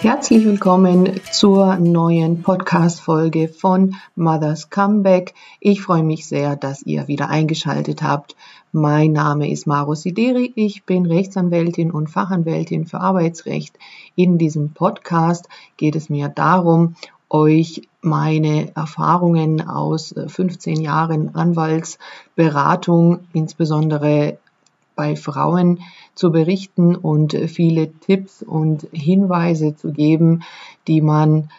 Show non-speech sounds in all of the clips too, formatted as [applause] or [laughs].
Herzlich willkommen zur neuen Podcast-Folge von Mother's Comeback. Ich freue mich sehr, dass ihr wieder eingeschaltet habt. Mein Name ist Maro Sideri. Ich bin Rechtsanwältin und Fachanwältin für Arbeitsrecht. In diesem Podcast geht es mir darum, euch meine Erfahrungen aus 15 Jahren Anwaltsberatung, insbesondere bei Frauen zu berichten und viele Tipps und Hinweise zu geben, die man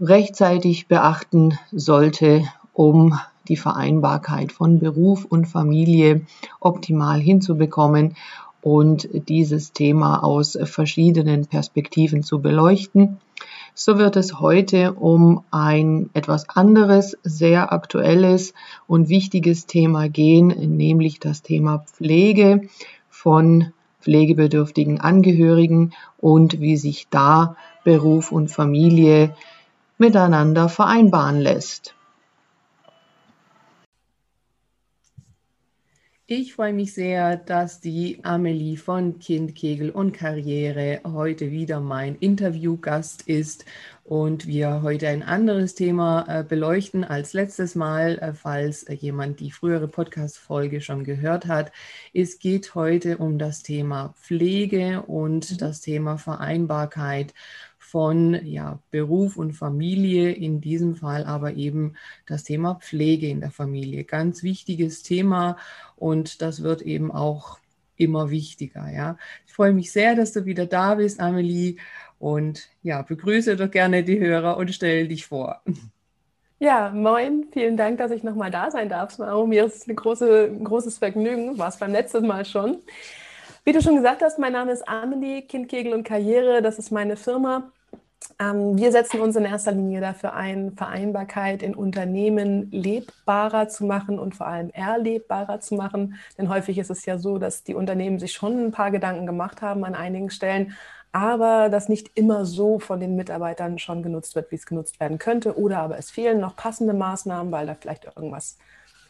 rechtzeitig beachten sollte, um die Vereinbarkeit von Beruf und Familie optimal hinzubekommen und dieses Thema aus verschiedenen Perspektiven zu beleuchten. So wird es heute um ein etwas anderes, sehr aktuelles und wichtiges Thema gehen, nämlich das Thema Pflege von pflegebedürftigen Angehörigen und wie sich da Beruf und Familie miteinander vereinbaren lässt. Ich freue mich sehr, dass die Amelie von Kind, Kegel und Karriere heute wieder mein Interviewgast ist und wir heute ein anderes Thema äh, beleuchten als letztes Mal, äh, falls äh, jemand die frühere Podcast-Folge schon gehört hat. Es geht heute um das Thema Pflege und mhm. das Thema Vereinbarkeit von ja, Beruf und Familie, in diesem Fall aber eben das Thema Pflege in der Familie. Ganz wichtiges Thema und das wird eben auch immer wichtiger. Ja. Ich freue mich sehr, dass du wieder da bist, Amelie. Und ja, begrüße doch gerne die Hörer und stell dich vor. Ja, moin, vielen Dank, dass ich nochmal da sein darf. Maro. Mir ist ein, große, ein großes Vergnügen, war es beim letzten Mal schon. Wie du schon gesagt hast, mein Name ist Amelie, Kind, Kegel und Karriere. Das ist meine Firma. Ähm, wir setzen uns in erster Linie dafür ein, Vereinbarkeit in Unternehmen lebbarer zu machen und vor allem erlebbarer zu machen. Denn häufig ist es ja so, dass die Unternehmen sich schon ein paar Gedanken gemacht haben an einigen Stellen, aber das nicht immer so von den Mitarbeitern schon genutzt wird, wie es genutzt werden könnte. Oder aber es fehlen noch passende Maßnahmen, weil da vielleicht irgendwas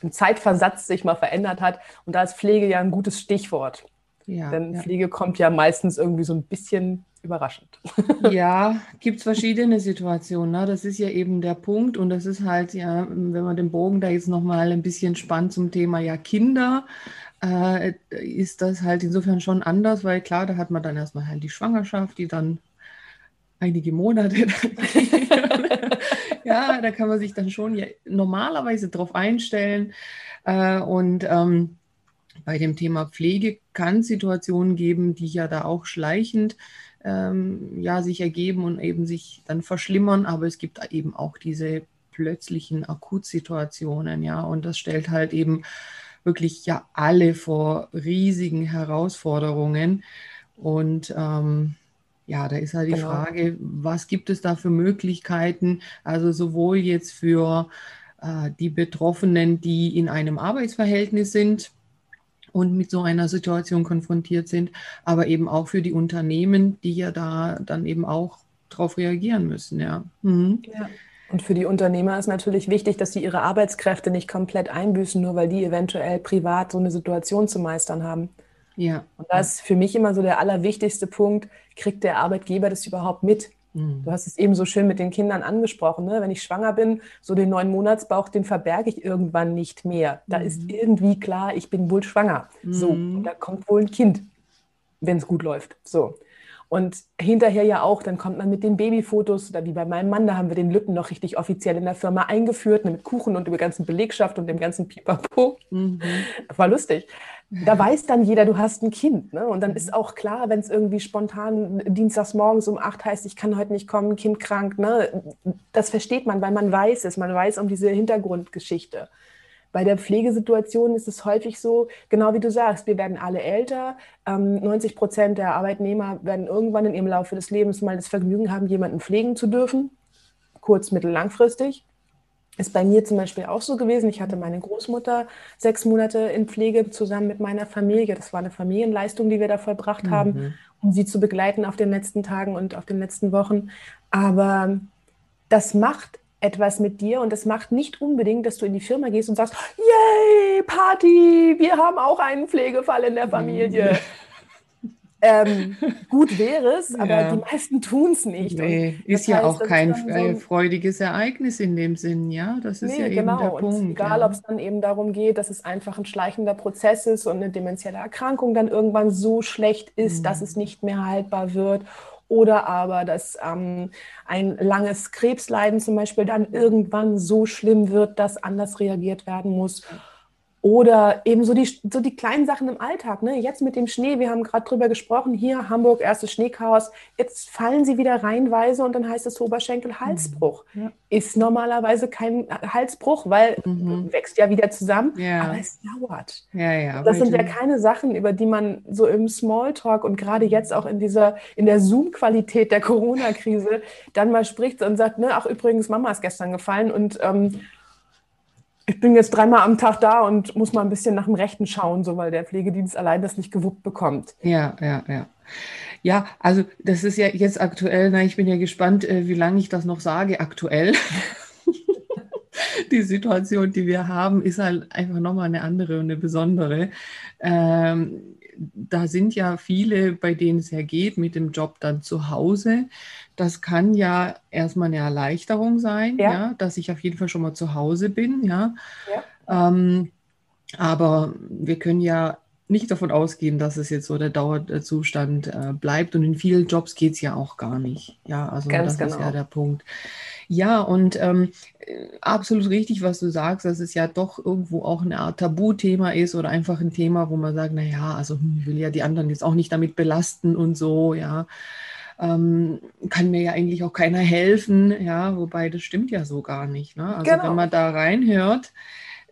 im Zeitversatz sich mal verändert hat. Und da ist Pflege ja ein gutes Stichwort. Ja, Denn ja. Pflege kommt ja meistens irgendwie so ein bisschen überraschend. [laughs] Ja, gibt es verschiedene Situationen. Ne? Das ist ja eben der Punkt. Und das ist halt, ja, wenn man den Bogen da jetzt nochmal ein bisschen spannt zum Thema ja Kinder, äh, ist das halt insofern schon anders, weil klar, da hat man dann erstmal halt die Schwangerschaft, die dann einige Monate. [laughs] ja, da kann man sich dann schon normalerweise drauf einstellen. Äh, und ähm, bei dem Thema Pflege kann es Situationen geben, die ja da auch schleichend ähm, ja, sich ergeben und eben sich dann verschlimmern, aber es gibt eben auch diese plötzlichen Akutsituationen, ja, und das stellt halt eben wirklich ja alle vor riesigen Herausforderungen. Und ähm, ja, da ist halt die genau. Frage, was gibt es da für Möglichkeiten, also sowohl jetzt für äh, die Betroffenen, die in einem Arbeitsverhältnis sind, und mit so einer Situation konfrontiert sind, aber eben auch für die Unternehmen, die ja da dann eben auch darauf reagieren müssen. Ja. Mhm. ja. Und für die Unternehmer ist natürlich wichtig, dass sie ihre Arbeitskräfte nicht komplett einbüßen, nur weil die eventuell privat so eine Situation zu meistern haben. Ja. Und das ist für mich immer so der allerwichtigste Punkt, kriegt der Arbeitgeber das überhaupt mit? Mhm. Du hast es eben so schön mit den Kindern angesprochen. Ne? Wenn ich schwanger bin, so den neun Monatsbauch, den verberge ich irgendwann nicht mehr. Da mhm. ist irgendwie klar, ich bin wohl schwanger. Mhm. So, und da kommt wohl ein Kind, wenn es gut läuft. So. Und hinterher ja auch, dann kommt man mit den Babyfotos, oder wie bei meinem Mann, da haben wir den Lütten noch richtig offiziell in der Firma eingeführt, mit Kuchen und über ganzen Belegschaft und dem ganzen Pipapo. Mhm. War lustig. Da weiß dann jeder, du hast ein Kind. Ne? Und dann ist mhm. auch klar, wenn es irgendwie spontan dienstags morgens um acht heißt, ich kann heute nicht kommen, Kind krank. Ne? Das versteht man, weil man weiß es. Man weiß um diese Hintergrundgeschichte. Bei der Pflegesituation ist es häufig so, genau wie du sagst, wir werden alle älter. 90 ähm, Prozent der Arbeitnehmer werden irgendwann in ihrem Laufe des Lebens mal das Vergnügen haben, jemanden pflegen zu dürfen, kurz-, mittel-, langfristig. Ist bei mir zum Beispiel auch so gewesen. Ich hatte meine Großmutter sechs Monate in Pflege zusammen mit meiner Familie. Das war eine Familienleistung, die wir da vollbracht mhm. haben, um sie zu begleiten auf den letzten Tagen und auf den letzten Wochen. Aber das macht etwas mit dir und es macht nicht unbedingt, dass du in die Firma gehst und sagst, yay, Party, wir haben auch einen Pflegefall in der Familie. [laughs] ähm, gut wäre es, aber ja. die meisten tun es nicht. Nee, ist ja auch kein so ein, freudiges Ereignis in dem Sinn, ja. Das ist nee, ja eben genau. der Punkt. Und egal, ja. ob es dann eben darum geht, dass es einfach ein schleichender Prozess ist und eine dementielle Erkrankung dann irgendwann so schlecht ist, mhm. dass es nicht mehr haltbar wird oder aber, dass ähm, ein langes Krebsleiden zum Beispiel dann irgendwann so schlimm wird, dass anders reagiert werden muss. Oder eben so die, so die kleinen Sachen im Alltag. Ne? Jetzt mit dem Schnee, wir haben gerade drüber gesprochen, hier Hamburg, erstes Schneechaos. Jetzt fallen sie wieder reihenweise und dann heißt es Oberschenkel-Halsbruch. Mhm. Ja. Ist normalerweise kein Halsbruch, weil mhm. wächst ja wieder zusammen, ja. aber es dauert. Ja, ja, das sind ja keine Sachen, über die man so im Smalltalk und gerade jetzt auch in dieser, in der Zoom-Qualität der Corona-Krise dann mal spricht und sagt, ne, ach übrigens, Mama ist gestern gefallen und ähm, ich bin jetzt dreimal am Tag da und muss mal ein bisschen nach dem Rechten schauen, so weil der Pflegedienst allein das nicht gewuppt bekommt. Ja, ja, ja. Ja, also das ist ja jetzt aktuell, na, ich bin ja gespannt, äh, wie lange ich das noch sage, aktuell. [laughs] die Situation, die wir haben, ist halt einfach nochmal eine andere und eine besondere. Ähm, da sind ja viele, bei denen es ja geht, mit dem Job dann zu Hause. Das kann ja erstmal eine Erleichterung sein, ja. ja dass ich auf jeden Fall schon mal zu Hause bin, ja. ja. Ähm, aber wir können ja nicht davon ausgehen, dass es jetzt so der Dauerzustand äh, bleibt. Und in vielen Jobs geht es ja auch gar nicht. Ja, also Ganz das genau. ist ja der Punkt. Ja, und ähm, absolut richtig, was du sagst, dass es ja doch irgendwo auch eine Art Tabuthema ist oder einfach ein Thema, wo man sagt, naja, also hm, ich will ja die anderen jetzt auch nicht damit belasten und so, ja. Ähm, kann mir ja eigentlich auch keiner helfen, ja, wobei das stimmt ja so gar nicht. Ne? Also genau. wenn man da reinhört,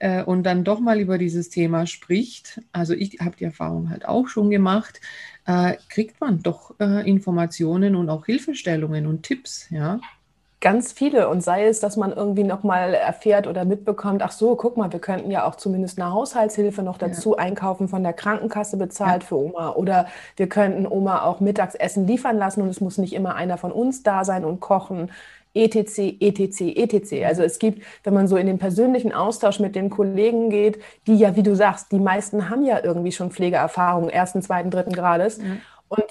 äh, und dann doch mal über dieses Thema spricht, also ich habe die Erfahrung halt auch schon gemacht, äh, kriegt man doch äh, Informationen und auch Hilfestellungen und Tipps, ja. Ganz viele und sei es, dass man irgendwie noch mal erfährt oder mitbekommt, ach so, guck mal, wir könnten ja auch zumindest eine Haushaltshilfe noch dazu ja. einkaufen, von der Krankenkasse bezahlt ja. für Oma oder wir könnten Oma auch Mittagsessen liefern lassen und es muss nicht immer einer von uns da sein und kochen. ETC, ETC, ETC. Also es gibt, wenn man so in den persönlichen Austausch mit den Kollegen geht, die ja, wie du sagst, die meisten haben ja irgendwie schon Pflegeerfahrung ersten, zweiten, dritten Grades. Mhm. Und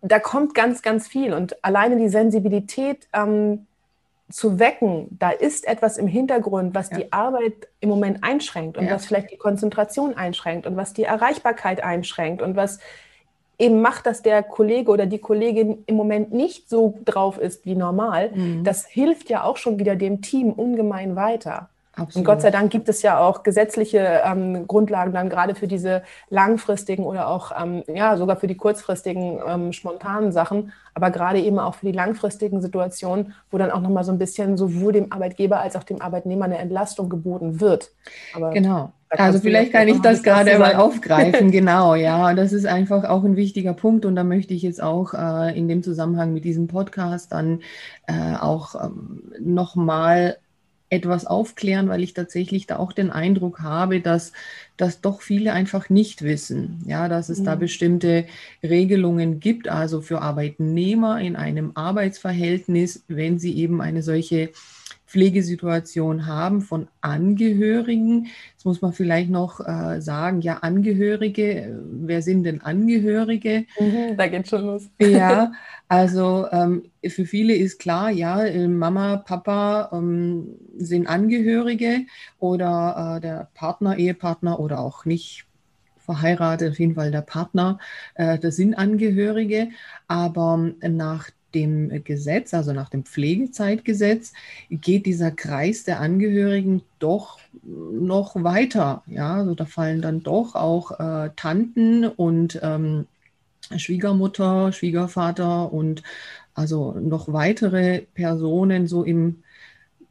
da kommt ganz, ganz viel. Und alleine die Sensibilität ähm, zu wecken, da ist etwas im Hintergrund, was ja. die Arbeit im Moment einschränkt und ja. was vielleicht die Konzentration einschränkt und was die Erreichbarkeit einschränkt und was eben macht, dass der Kollege oder die Kollegin im Moment nicht so drauf ist wie normal, mhm. das hilft ja auch schon wieder dem Team ungemein weiter. Absolut. Und Gott sei Dank gibt es ja auch gesetzliche ähm, Grundlagen dann gerade für diese langfristigen oder auch ähm, ja sogar für die kurzfristigen ähm, spontanen Sachen, aber gerade eben auch für die langfristigen Situationen, wo dann auch nochmal so ein bisschen sowohl dem Arbeitgeber als auch dem Arbeitnehmer eine Entlastung geboten wird. Aber genau. Also vielleicht kann ich das gerade mal aufgreifen, [laughs] genau, ja. Das ist einfach auch ein wichtiger Punkt und da möchte ich jetzt auch äh, in dem Zusammenhang mit diesem Podcast dann äh, auch ähm, nochmal etwas aufklären, weil ich tatsächlich da auch den Eindruck habe, dass das doch viele einfach nicht wissen. Ja, dass es mhm. da bestimmte Regelungen gibt, also für Arbeitnehmer in einem Arbeitsverhältnis, wenn sie eben eine solche Pflegesituation haben von Angehörigen. Jetzt muss man vielleicht noch äh, sagen, ja, Angehörige, wer sind denn Angehörige? Mhm, da geht schon los. Ja, [laughs] also ähm, für viele ist klar, ja, äh, Mama, Papa ähm, sind Angehörige oder äh, der Partner, Ehepartner oder auch nicht verheiratet, auf jeden Fall der Partner, äh, das sind Angehörige. Aber nach dem Gesetz, also nach dem Pflegezeitgesetz, geht dieser Kreis der Angehörigen doch noch weiter. Ja, also da fallen dann doch auch äh, Tanten und ähm, Schwiegermutter, Schwiegervater und also noch weitere Personen so im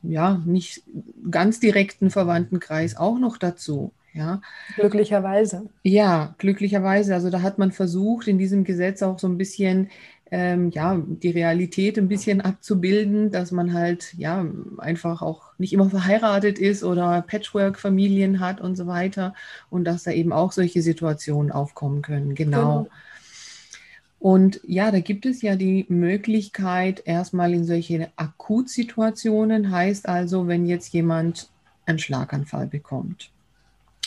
ja nicht ganz direkten Verwandtenkreis auch noch dazu. Ja. Glücklicherweise. Ja, glücklicherweise. Also da hat man versucht, in diesem Gesetz auch so ein bisschen ähm, ja, die Realität ein bisschen abzubilden, dass man halt ja einfach auch nicht immer verheiratet ist oder Patchwork-Familien hat und so weiter und dass da eben auch solche Situationen aufkommen können. Genau. genau. Und ja, da gibt es ja die Möglichkeit, erstmal in solche Akutsituationen, heißt also, wenn jetzt jemand einen Schlaganfall bekommt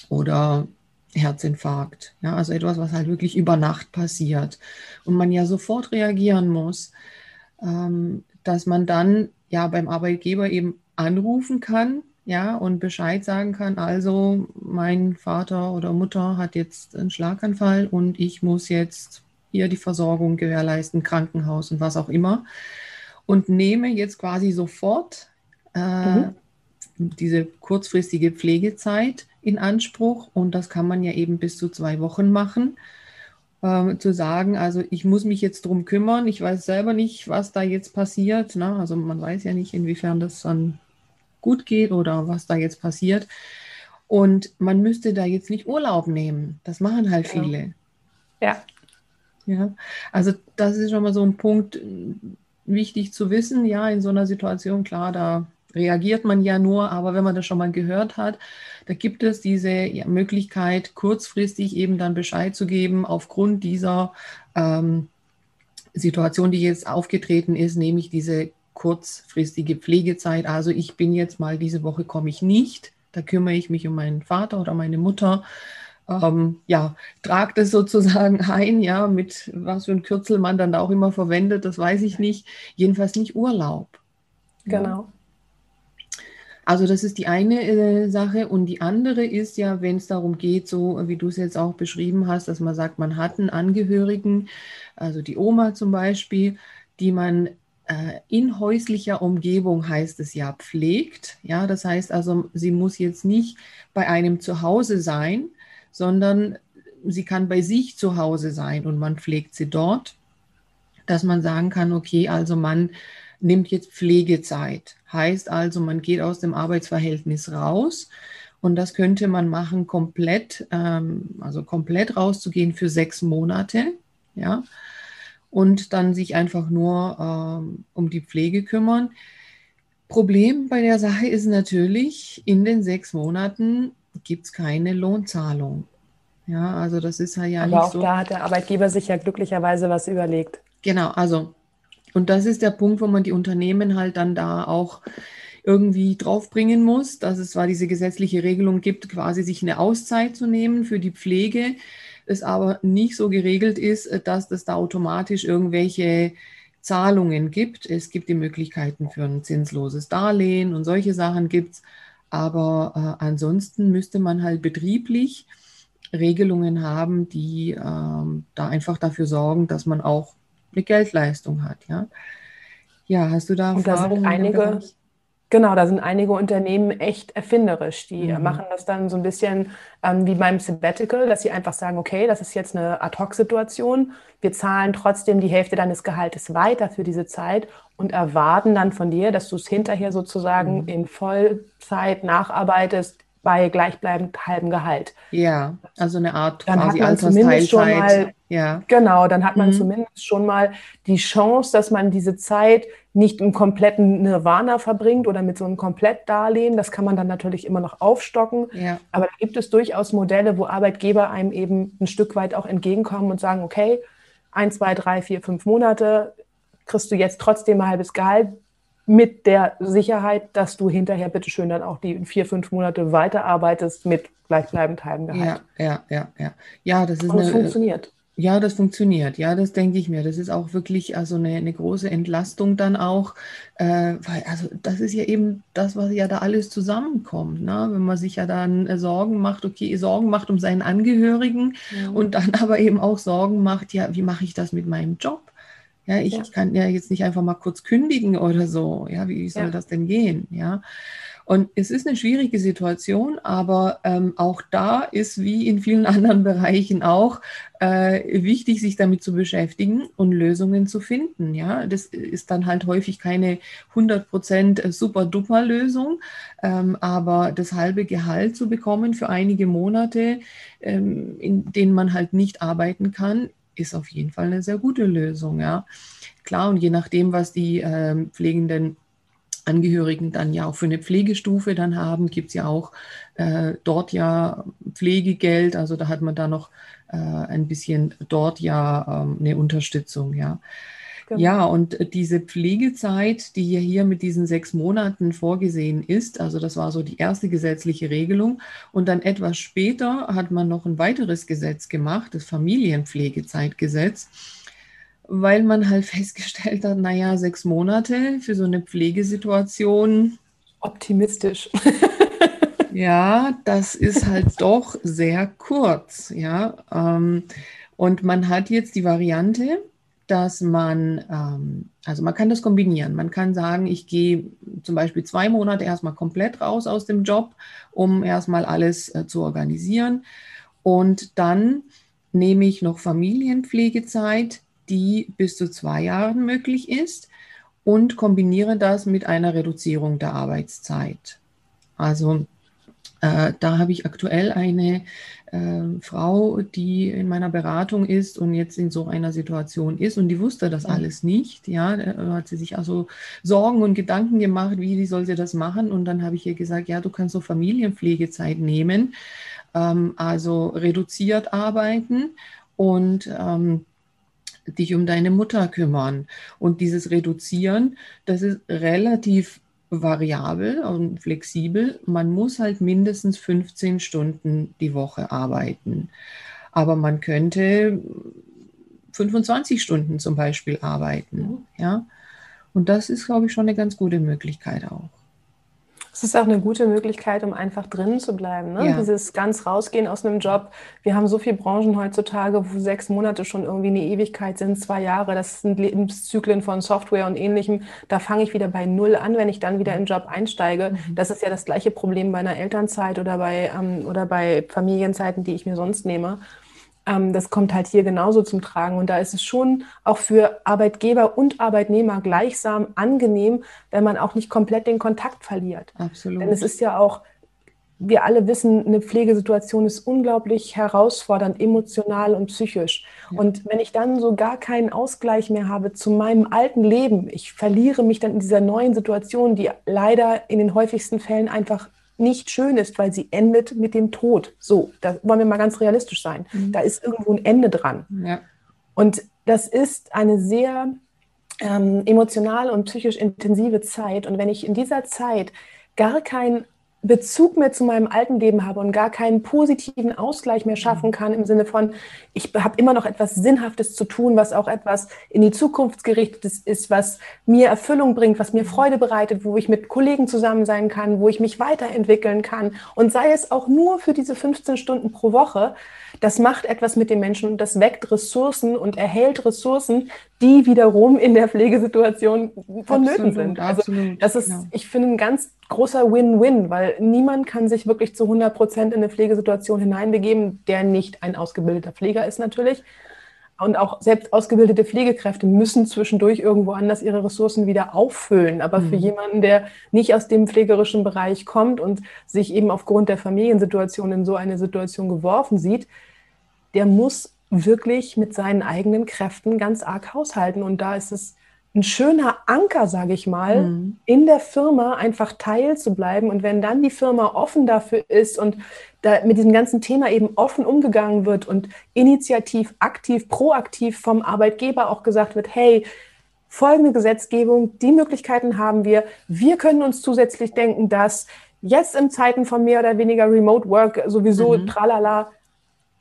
oder Herzinfarkt. Ja, also etwas, was halt wirklich über Nacht passiert und man ja sofort reagieren muss, ähm, dass man dann ja beim Arbeitgeber eben anrufen kann, ja, und Bescheid sagen kann, also mein Vater oder Mutter hat jetzt einen Schlaganfall und ich muss jetzt hier die Versorgung gewährleisten, Krankenhaus und was auch immer. Und nehme jetzt quasi sofort äh, mhm. diese kurzfristige Pflegezeit in Anspruch und das kann man ja eben bis zu zwei Wochen machen. Äh, zu sagen, also ich muss mich jetzt drum kümmern, ich weiß selber nicht, was da jetzt passiert. Ne? Also man weiß ja nicht, inwiefern das dann gut geht oder was da jetzt passiert. Und man müsste da jetzt nicht Urlaub nehmen. Das machen halt genau. viele. Ja. Ja, also das ist schon mal so ein Punkt wichtig zu wissen. Ja, in so einer Situation, klar, da reagiert man ja nur, aber wenn man das schon mal gehört hat, da gibt es diese Möglichkeit, kurzfristig eben dann Bescheid zu geben aufgrund dieser ähm, Situation, die jetzt aufgetreten ist, nämlich diese kurzfristige Pflegezeit. Also ich bin jetzt mal diese Woche komme ich nicht, da kümmere ich mich um meinen Vater oder meine Mutter. Ähm, ja, tragt es sozusagen [laughs] ein, ja, mit was für ein Kürzel man dann auch immer verwendet, das weiß ich nicht. Jedenfalls nicht Urlaub. Genau. Also das ist die eine äh, Sache und die andere ist ja, wenn es darum geht, so wie du es jetzt auch beschrieben hast, dass man sagt, man hat einen Angehörigen, also die Oma zum Beispiel, die man äh, in häuslicher Umgebung heißt es ja pflegt. Ja, das heißt also, sie muss jetzt nicht bei einem zu Hause sein, sondern sie kann bei sich zu Hause sein und man pflegt sie dort, dass man sagen kann, okay, also man nimmt jetzt Pflegezeit. Heißt also, man geht aus dem Arbeitsverhältnis raus und das könnte man machen komplett, ähm, also komplett rauszugehen für sechs Monate, ja, und dann sich einfach nur ähm, um die Pflege kümmern. Problem bei der Sache ist natürlich, in den sechs Monaten gibt es keine Lohnzahlung. Ja, also das ist ja Aber nicht auch so. da hat der Arbeitgeber sich ja glücklicherweise was überlegt. Genau, also und das ist der Punkt, wo man die Unternehmen halt dann da auch irgendwie draufbringen muss, dass es zwar diese gesetzliche Regelung gibt, quasi sich eine Auszeit zu nehmen für die Pflege, es aber nicht so geregelt ist, dass das da automatisch irgendwelche Zahlungen gibt. Es gibt die Möglichkeiten für ein zinsloses Darlehen und solche Sachen gibt es. Aber äh, ansonsten müsste man halt betrieblich Regelungen haben, die äh, da einfach dafür sorgen, dass man auch eine Geldleistung hat. Ja, ja hast du da Erfahrungen? einige, Genau, da sind einige Unternehmen echt erfinderisch. Die mhm. machen das dann so ein bisschen ähm, wie beim Sabbatical, dass sie einfach sagen, okay, das ist jetzt eine Ad-Hoc-Situation. Wir zahlen trotzdem die Hälfte deines Gehaltes weiter für diese Zeit und erwarten dann von dir, dass du es hinterher sozusagen mhm. in Vollzeit nacharbeitest bei gleichbleibend halbem Gehalt. Ja, also eine Art dann quasi hat man zumindest schon mal, ja. Genau, dann hat man mhm. zumindest schon mal die Chance, dass man diese Zeit nicht im kompletten Nirvana verbringt oder mit so einem Komplettdarlehen. Das kann man dann natürlich immer noch aufstocken. Ja. Aber da gibt es durchaus Modelle, wo Arbeitgeber einem eben ein Stück weit auch entgegenkommen und sagen, okay, ein, zwei, drei, vier, fünf Monate kriegst du jetzt trotzdem ein halbes Gehalt mit der Sicherheit, dass du hinterher bitteschön dann auch die vier, fünf Monate weiterarbeitest mit gleichbleibend halbem Gehalt. Ja, ja, ja, ja. Ja, das ist Und eine, funktioniert. Ja, das funktioniert. Ja, das denke ich mir. Das ist auch wirklich also eine, eine große Entlastung dann auch, äh, weil also das ist ja eben das, was ja da alles zusammenkommt. Ne? Wenn man sich ja dann äh, Sorgen macht, okay, Sorgen macht um seinen Angehörigen ja. und dann [laughs] aber eben auch Sorgen macht, ja, wie mache ich das mit meinem Job? Ja, ich ja. kann ja jetzt nicht einfach mal kurz kündigen oder so. Ja, wie soll ja. das denn gehen? Ja. Und es ist eine schwierige Situation, aber ähm, auch da ist wie in vielen [laughs] anderen Bereichen auch äh, wichtig, sich damit zu beschäftigen und Lösungen zu finden. Ja, das ist dann halt häufig keine 100% super-duper Lösung, ähm, aber das halbe Gehalt zu bekommen für einige Monate, ähm, in denen man halt nicht arbeiten kann, ist auf jeden Fall eine sehr gute Lösung. Ja, klar und je nachdem, was die äh, Pflegenden Angehörigen dann ja auch für eine Pflegestufe dann haben, gibt es ja auch äh, dort ja Pflegegeld, also da hat man da noch äh, ein bisschen dort ja ähm, eine Unterstützung, ja. Genau. Ja, und diese Pflegezeit, die ja hier mit diesen sechs Monaten vorgesehen ist, also das war so die erste gesetzliche Regelung. Und dann etwas später hat man noch ein weiteres Gesetz gemacht, das Familienpflegezeitgesetz, weil man halt [laughs] festgestellt hat, naja, sechs Monate für so eine Pflegesituation. Optimistisch. [laughs] ja, das ist halt doch sehr kurz, ja. Ähm, und man hat jetzt die Variante, dass man, ähm, also man kann das kombinieren. Man kann sagen, ich gehe zum Beispiel zwei Monate erstmal komplett raus aus dem Job, um erstmal alles äh, zu organisieren. Und dann nehme ich noch Familienpflegezeit, die bis zu zwei Jahren möglich ist und kombiniere das mit einer Reduzierung der Arbeitszeit. Also äh, da habe ich aktuell eine äh, Frau, die in meiner Beratung ist und jetzt in so einer Situation ist und die wusste das mhm. alles nicht. Ja, da hat sie sich also Sorgen und Gedanken gemacht, wie, wie soll sie das machen? Und dann habe ich ihr gesagt, ja, du kannst so Familienpflegezeit nehmen, ähm, also reduziert arbeiten und ähm, dich um deine Mutter kümmern. Und dieses Reduzieren, das ist relativ variabel und flexibel. Man muss halt mindestens 15 Stunden die Woche arbeiten. Aber man könnte 25 Stunden zum Beispiel arbeiten. Mhm. Ja? Und das ist, glaube ich, schon eine ganz gute Möglichkeit auch. Es ist auch eine gute Möglichkeit, um einfach drinnen zu bleiben. Ne? Ja. Dieses ganz rausgehen aus einem Job. Wir haben so viele Branchen heutzutage, wo sechs Monate schon irgendwie eine Ewigkeit sind, zwei Jahre. Das sind Lebenszyklen von Software und ähnlichem. Da fange ich wieder bei Null an, wenn ich dann wieder in den Job einsteige. Mhm. Das ist ja das gleiche Problem bei einer Elternzeit oder bei, ähm, oder bei Familienzeiten, die ich mir sonst nehme. Ähm, das kommt halt hier genauso zum Tragen. Und da ist es schon auch für Arbeitgeber und Arbeitnehmer gleichsam angenehm, wenn man auch nicht komplett den Kontakt verliert. Absolut. Denn es ist ja auch, wir alle wissen, eine Pflegesituation ist unglaublich herausfordernd, emotional und psychisch. Ja. Und wenn ich dann so gar keinen Ausgleich mehr habe zu meinem alten Leben, ich verliere mich dann in dieser neuen Situation, die leider in den häufigsten Fällen einfach nicht schön ist, weil sie endet mit dem Tod. So, da wollen wir mal ganz realistisch sein. Mhm. Da ist irgendwo ein Ende dran. Ja. Und das ist eine sehr ähm, emotional und psychisch intensive Zeit. Und wenn ich in dieser Zeit gar kein Bezug mehr zu meinem alten Leben habe und gar keinen positiven Ausgleich mehr schaffen kann im Sinne von, ich habe immer noch etwas Sinnhaftes zu tun, was auch etwas in die Zukunft gerichtet ist, was mir Erfüllung bringt, was mir Freude bereitet, wo ich mit Kollegen zusammen sein kann, wo ich mich weiterentwickeln kann. Und sei es auch nur für diese 15 Stunden pro Woche, das macht etwas mit den Menschen und das weckt Ressourcen und erhält Ressourcen, die wiederum in der Pflegesituation vonnöten sind. Also absolut, das ist, ja. ich finde, ein ganz großer Win-Win, weil niemand kann sich wirklich zu 100 Prozent in eine Pflegesituation hineinbegeben, der nicht ein ausgebildeter Pfleger ist natürlich. Und auch selbst ausgebildete Pflegekräfte müssen zwischendurch irgendwo anders ihre Ressourcen wieder auffüllen. Aber mhm. für jemanden, der nicht aus dem pflegerischen Bereich kommt und sich eben aufgrund der Familiensituation in so eine Situation geworfen sieht, der muss wirklich mit seinen eigenen Kräften ganz arg haushalten. Und da ist es ein schöner Anker, sage ich mal, mhm. in der Firma einfach teil zu bleiben. Und wenn dann die Firma offen dafür ist und da mit diesem ganzen Thema eben offen umgegangen wird und initiativ, aktiv, proaktiv vom Arbeitgeber auch gesagt wird, hey, folgende Gesetzgebung, die Möglichkeiten haben wir. Wir können uns zusätzlich denken, dass jetzt in Zeiten von mehr oder weniger Remote Work sowieso mhm. tralala,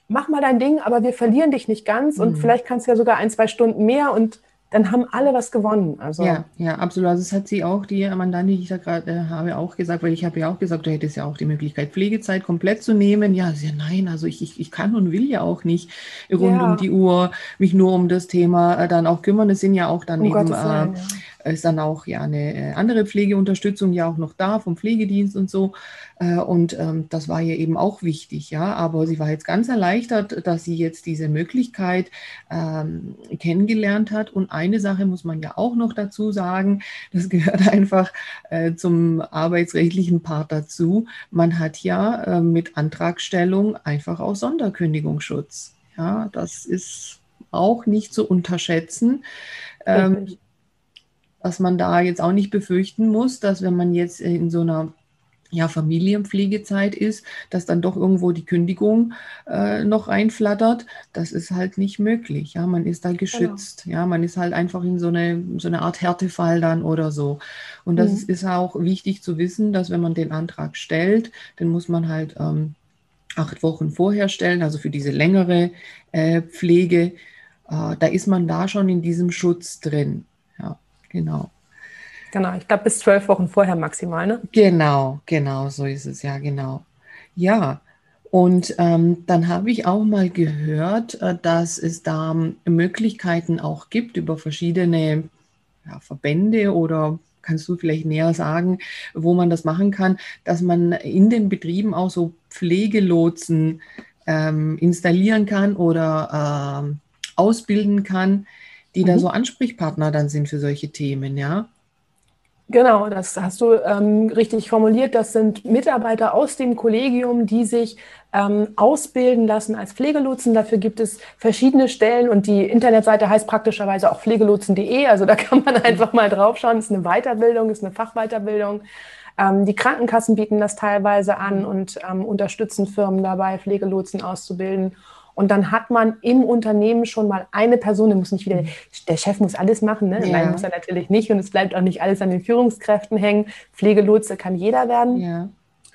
mach mal dein Ding, aber wir verlieren dich nicht ganz mhm. und vielleicht kannst du ja sogar ein, zwei Stunden mehr und dann haben alle was gewonnen. Also ja, ja, absolut. Also das hat sie auch, die Mandantin, die ich da gerade äh, habe, auch gesagt, weil ich habe ja auch gesagt, du hättest ja auch die Möglichkeit, Pflegezeit komplett zu nehmen. Ja, sie, nein, also ich, ich, ich kann und will ja auch nicht rund ja. um die Uhr mich nur um das Thema äh, dann auch kümmern. Es sind ja auch dann um eben äh, ja ist dann auch ja eine äh, andere Pflegeunterstützung ja auch noch da vom Pflegedienst und so. Äh, und ähm, das war ihr eben auch wichtig, ja. Aber sie war jetzt ganz erleichtert, dass sie jetzt diese Möglichkeit ähm, kennengelernt hat. Und eine Sache muss man ja auch noch dazu sagen, [laughs] das gehört einfach äh, zum arbeitsrechtlichen Part dazu. Man hat ja mit Antragstellung einfach auch Sonderkündigungsschutz. Ja, das ist auch nicht zu unterschätzen. Ähm, dass man da jetzt auch nicht befürchten muss, dass wenn man jetzt in so einer ja, Familienpflegezeit ist, dass dann doch irgendwo die Kündigung äh, noch reinflattert. Das ist halt nicht möglich. Ja, man ist da geschützt. Genau. Ja, man ist halt einfach in so eine, so eine Art Härtefall dann oder so. Und das mhm. ist, ist, auch wichtig zu wissen, dass wenn man den Antrag stellt, dann muss man halt ähm, acht Wochen vorher stellen, also für diese längere äh, Pflege. Äh, da ist man da schon in diesem Schutz drin. Genau. Genau, ich glaube bis zwölf Wochen vorher maximal, ne? Genau, genau, so ist es, ja, genau. Ja, und ähm, dann habe ich auch mal gehört, äh, dass es da Möglichkeiten auch gibt über verschiedene ja, Verbände oder kannst du vielleicht näher sagen, wo man das machen kann, dass man in den Betrieben auch so Pflegelotsen ähm, installieren kann oder ähm, ausbilden kann, die mhm. da so Ansprechpartner dann sind für solche Themen, ja? Genau, das hast du ähm, richtig formuliert. Das sind Mitarbeiter aus dem Kollegium, die sich ähm, ausbilden lassen als Pflegelotsen. Dafür gibt es verschiedene Stellen und die Internetseite heißt praktischerweise auch pflegelotsen.de. Also da kann man [laughs] einfach mal draufschauen. Es ist eine Weiterbildung, es ist eine Fachweiterbildung. Ähm, die Krankenkassen bieten das teilweise an und ähm, unterstützen Firmen dabei, Pflegelotsen auszubilden. Und dann hat man im Unternehmen schon mal eine Person, der muss nicht wieder, der Chef muss alles machen, ne? Ja. Nein, muss er natürlich nicht. Und es bleibt auch nicht alles an den Führungskräften hängen. Pflegelotse kann jeder werden. Ja.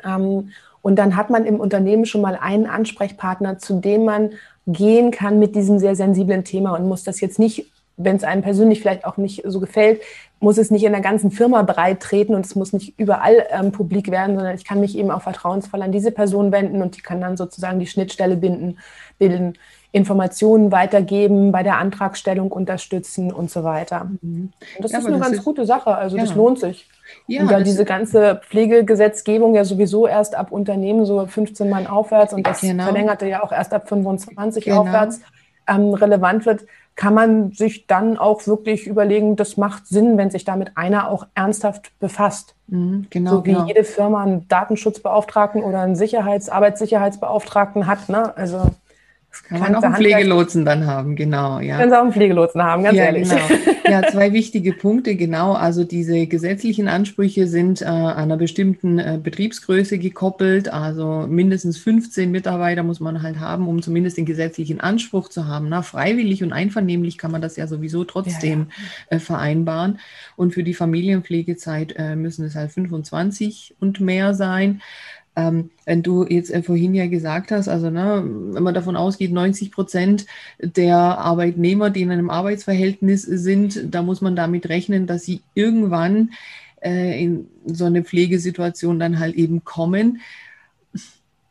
Ähm, und dann hat man im Unternehmen schon mal einen Ansprechpartner, zu dem man gehen kann mit diesem sehr sensiblen Thema und muss das jetzt nicht, wenn es einem persönlich vielleicht auch nicht so gefällt, muss es nicht in der ganzen Firma breit treten und es muss nicht überall ähm, publik werden, sondern ich kann mich eben auch vertrauensvoll an diese Person wenden und die kann dann sozusagen die Schnittstelle binden bilden, Informationen weitergeben, bei der Antragstellung unterstützen und so weiter. Mhm. Und das ja, ist eine das ganz ist, gute Sache, also ja. das lohnt sich. Ja, und da diese ganze Pflegegesetzgebung ja sowieso erst ab Unternehmen so 15 Mann aufwärts und das genau. verlängerte ja auch erst ab 25 genau. aufwärts ähm, relevant wird, kann man sich dann auch wirklich überlegen, das macht Sinn, wenn sich damit einer auch ernsthaft befasst. Mhm, genau, so wie genau. jede Firma einen Datenschutzbeauftragten oder einen Sicherheits-, Arbeitssicherheitsbeauftragten hat. Ne? Also das kann man auch einen Pflegelotsen dann haben, genau. Ja. Können Sie auch einen Pflegelotsen haben, ganz ja, ehrlich. Genau. [laughs] Ja, zwei wichtige Punkte, genau. Also diese gesetzlichen Ansprüche sind äh, einer bestimmten äh, Betriebsgröße gekoppelt. Also mindestens 15 Mitarbeiter muss man halt haben, um zumindest den gesetzlichen Anspruch zu haben. Na, freiwillig und einvernehmlich kann man das ja sowieso trotzdem ja, ja. Äh, vereinbaren. Und für die Familienpflegezeit äh, müssen es halt 25 und mehr sein. Ähm, wenn du jetzt äh, vorhin ja gesagt hast, also ne, wenn man davon ausgeht, 90 Prozent der Arbeitnehmer, die in einem Arbeitsverhältnis sind, da muss man damit rechnen, dass sie irgendwann äh, in so eine Pflegesituation dann halt eben kommen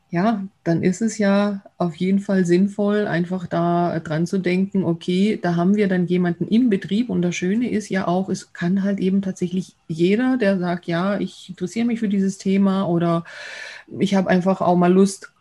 ja, dann ist es ja auf jeden Fall sinnvoll, einfach da dran zu denken, okay, da haben wir dann jemanden im Betrieb. Und das Schöne ist ja auch, es kann halt eben tatsächlich jeder, der sagt, ja, ich interessiere mich für dieses Thema oder ich habe einfach auch mal Lust,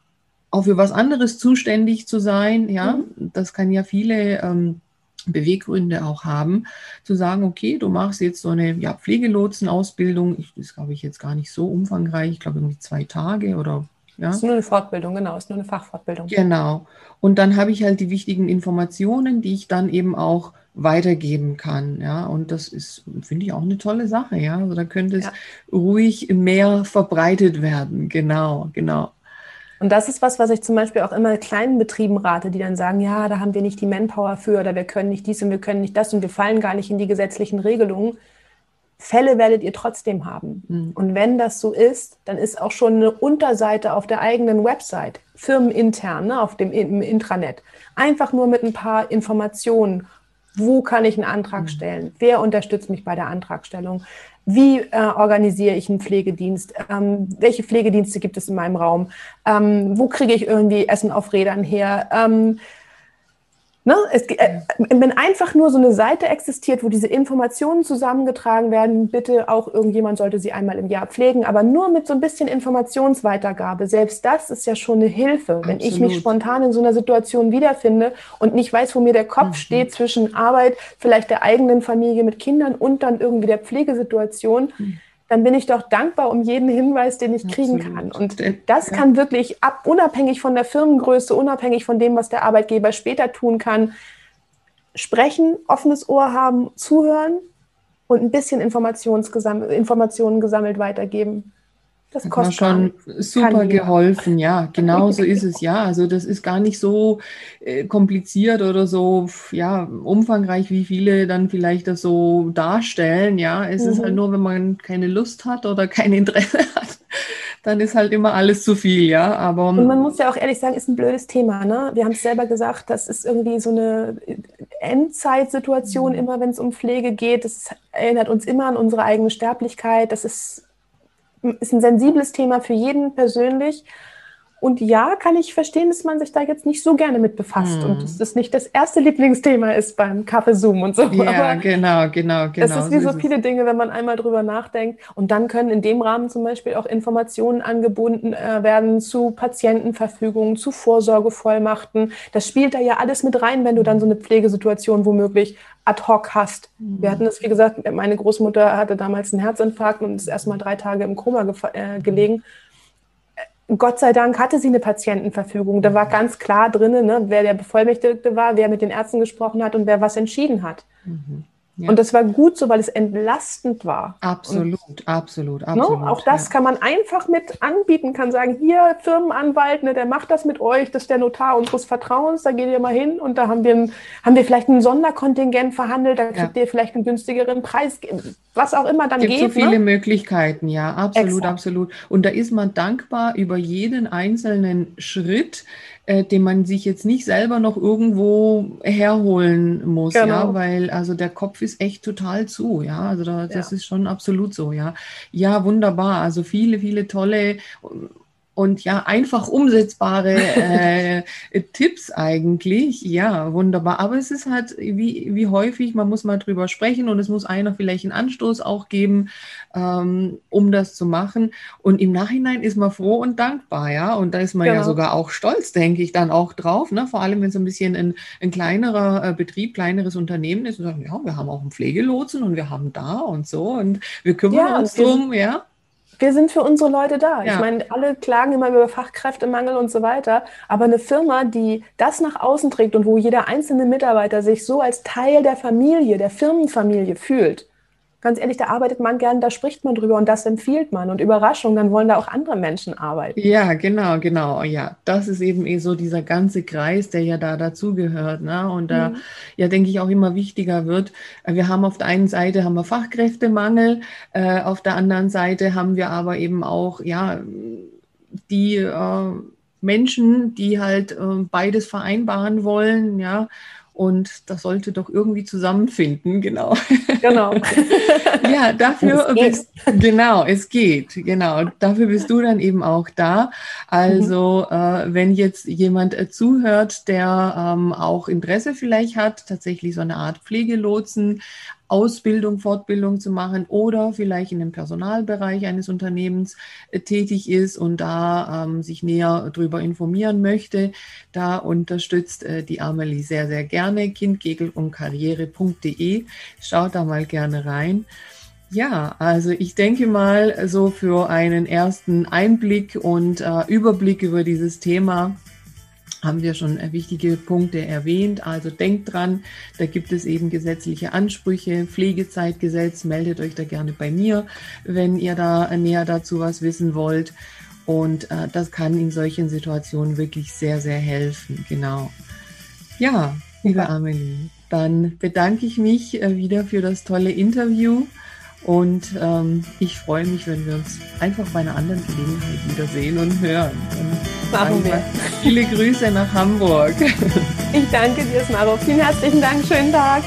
auch für was anderes zuständig zu sein, ja, mhm. das kann ja viele ähm, Beweggründe auch haben, zu sagen, okay, du machst jetzt so eine ja, Pflegelotsenausbildung, das ist, glaube ich, jetzt gar nicht so umfangreich, ich glaube irgendwie zwei Tage oder ja? Ist nur eine Fortbildung, genau, ist nur eine Fachfortbildung. Genau. Und dann habe ich halt die wichtigen Informationen, die ich dann eben auch weitergeben kann. Ja, und das ist, finde ich, auch eine tolle Sache. Ja, also da könnte es ja. ruhig mehr verbreitet werden. Genau, genau. Und das ist was, was ich zum Beispiel auch immer kleinen Betrieben rate, die dann sagen, ja, da haben wir nicht die Manpower für oder wir können nicht dies und wir können nicht das und wir fallen gar nicht in die gesetzlichen Regelungen. Fälle werdet ihr trotzdem haben. Mhm. Und wenn das so ist, dann ist auch schon eine Unterseite auf der eigenen Website, firmenintern, ne, auf dem im Intranet. Einfach nur mit ein paar Informationen. Wo kann ich einen Antrag mhm. stellen? Wer unterstützt mich bei der Antragstellung? Wie äh, organisiere ich einen Pflegedienst? Ähm, welche Pflegedienste gibt es in meinem Raum? Ähm, wo kriege ich irgendwie Essen auf Rädern her? Ähm, Ne? Es, äh, wenn einfach nur so eine Seite existiert, wo diese Informationen zusammengetragen werden, bitte auch irgendjemand sollte sie einmal im Jahr pflegen, aber nur mit so ein bisschen Informationsweitergabe. Selbst das ist ja schon eine Hilfe. Absolut. Wenn ich mich spontan in so einer Situation wiederfinde und nicht weiß, wo mir der Kopf mhm. steht zwischen Arbeit, vielleicht der eigenen Familie mit Kindern und dann irgendwie der Pflegesituation, mhm dann bin ich doch dankbar um jeden Hinweis, den ich kriegen Absolut. kann. Und das ja. kann wirklich ab, unabhängig von der Firmengröße, unabhängig von dem, was der Arbeitgeber später tun kann, sprechen, offenes Ohr haben, zuhören und ein bisschen Informationen gesammelt weitergeben. Das kostet schon super geholfen, ja, [laughs] genau so ist es, ja. Also das ist gar nicht so äh, kompliziert oder so, ja, umfangreich, wie viele dann vielleicht das so darstellen, ja. Es mhm. ist halt mhm. nur, wenn man keine Lust hat oder kein Interesse [laughs] hat, dann ist halt immer alles zu viel, ja. Aber und man muss ja auch ehrlich sagen, ist ein blödes Thema, ne? Wir haben es selber gesagt, das ist irgendwie so eine Endzeitsituation, mhm. immer wenn es um Pflege geht. Das erinnert uns immer an unsere eigene Sterblichkeit. Das ist ist ein sensibles Thema für jeden persönlich. Und ja, kann ich verstehen, dass man sich da jetzt nicht so gerne mit befasst hm. und dass das nicht das erste Lieblingsthema ist beim Kaffeezoom und so. Ja, Aber genau, genau, genau. Das ist wie so, viele Dinge, wenn man einmal drüber nachdenkt. Und dann können in dem Rahmen zum Beispiel auch Informationen angebunden äh, werden zu Patientenverfügungen, zu Vorsorgevollmachten. Das spielt da ja alles mit rein, wenn du dann so eine Pflegesituation womöglich ad hoc hast. Mhm. Wir hatten das, wie gesagt, meine Großmutter hatte damals einen Herzinfarkt und ist erst mal drei Tage im Koma äh, gelegen. Gott sei Dank hatte sie eine Patientenverfügung. Da war ganz klar drin, ne, wer der Bevollmächtigte war, wer mit den Ärzten gesprochen hat und wer was entschieden hat. Mhm. Ja. Und das war gut so, weil es entlastend war. Absolut, und, absolut, ne, absolut. Ne, auch das ja. kann man einfach mit anbieten, kann sagen, hier Firmenanwalt, ne, der macht das mit euch, das ist der Notar unseres Vertrauens, da geht ihr mal hin und da haben wir, ein, haben wir vielleicht ein Sonderkontingent verhandelt, da kriegt ja. ihr vielleicht einen günstigeren Preis, was auch immer dann Gibt geht. so viele ne? Möglichkeiten, ja, absolut, Exakt. absolut. Und da ist man dankbar über jeden einzelnen Schritt, äh, den man sich jetzt nicht selber noch irgendwo herholen muss, genau. ja, weil also der Kopf ist echt total zu, ja, also da, das ja. ist schon absolut so, ja. Ja, wunderbar, also viele, viele tolle und ja, einfach umsetzbare äh, [laughs] Tipps eigentlich. Ja, wunderbar. Aber es ist halt wie, wie häufig, man muss mal drüber sprechen und es muss einer vielleicht einen Anstoß auch geben, ähm, um das zu machen. Und im Nachhinein ist man froh und dankbar, ja. Und da ist man genau. ja sogar auch stolz, denke ich, dann auch drauf. Ne? Vor allem, wenn es ein bisschen ein, ein kleinerer äh, Betrieb, kleineres Unternehmen ist und sagen, ja, wir haben auch einen Pflegelotsen und wir haben da und so und wir kümmern ja, uns drum, ja wir sind für unsere Leute da. Ja. Ich meine, alle klagen immer über Fachkräftemangel und so weiter. Aber eine Firma, die das nach außen trägt und wo jeder einzelne Mitarbeiter sich so als Teil der Familie, der Firmenfamilie fühlt, ganz ehrlich, da arbeitet man gern, da spricht man drüber und das empfiehlt man. Und Überraschung, dann wollen da auch andere Menschen arbeiten. Ja, genau, genau. Ja, das ist eben eh so dieser ganze Kreis, der ja da dazugehört. Ne? Und da, mhm. ja, denke ich, auch immer wichtiger wird. Wir haben auf der einen Seite haben wir Fachkräftemangel, äh, auf der anderen Seite haben wir aber eben auch, ja, die äh, Menschen, die halt äh, beides vereinbaren wollen, ja, und das sollte doch irgendwie zusammenfinden, genau. Genau. [laughs] ja, dafür bist, genau, es geht, genau. Dafür bist du dann eben auch da. Also, mhm. äh, wenn jetzt jemand äh, zuhört, der ähm, auch Interesse vielleicht hat, tatsächlich so eine Art Pflegelotsen Ausbildung, Fortbildung zu machen oder vielleicht in dem Personalbereich eines Unternehmens äh, tätig ist und da ähm, sich näher darüber informieren möchte, da unterstützt äh, die Amelie sehr, sehr gerne. Kindgegel und Karriere.de. Schaut da mal gerne rein. Ja, also ich denke mal, so für einen ersten Einblick und äh, Überblick über dieses Thema haben wir schon wichtige Punkte erwähnt. Also denkt dran, da gibt es eben gesetzliche Ansprüche, Pflegezeitgesetz, meldet euch da gerne bei mir, wenn ihr da näher dazu was wissen wollt. Und äh, das kann in solchen Situationen wirklich sehr, sehr helfen. Genau. Ja, liebe Amelie, dann bedanke ich mich äh, wieder für das tolle Interview. Und ähm, ich freue mich, wenn wir uns einfach bei einer anderen Gelegenheit wiedersehen und hören. Und Machen wir. Viele Grüße nach Hamburg. Ich danke dir, Smaro. Vielen herzlichen Dank. Schönen Tag.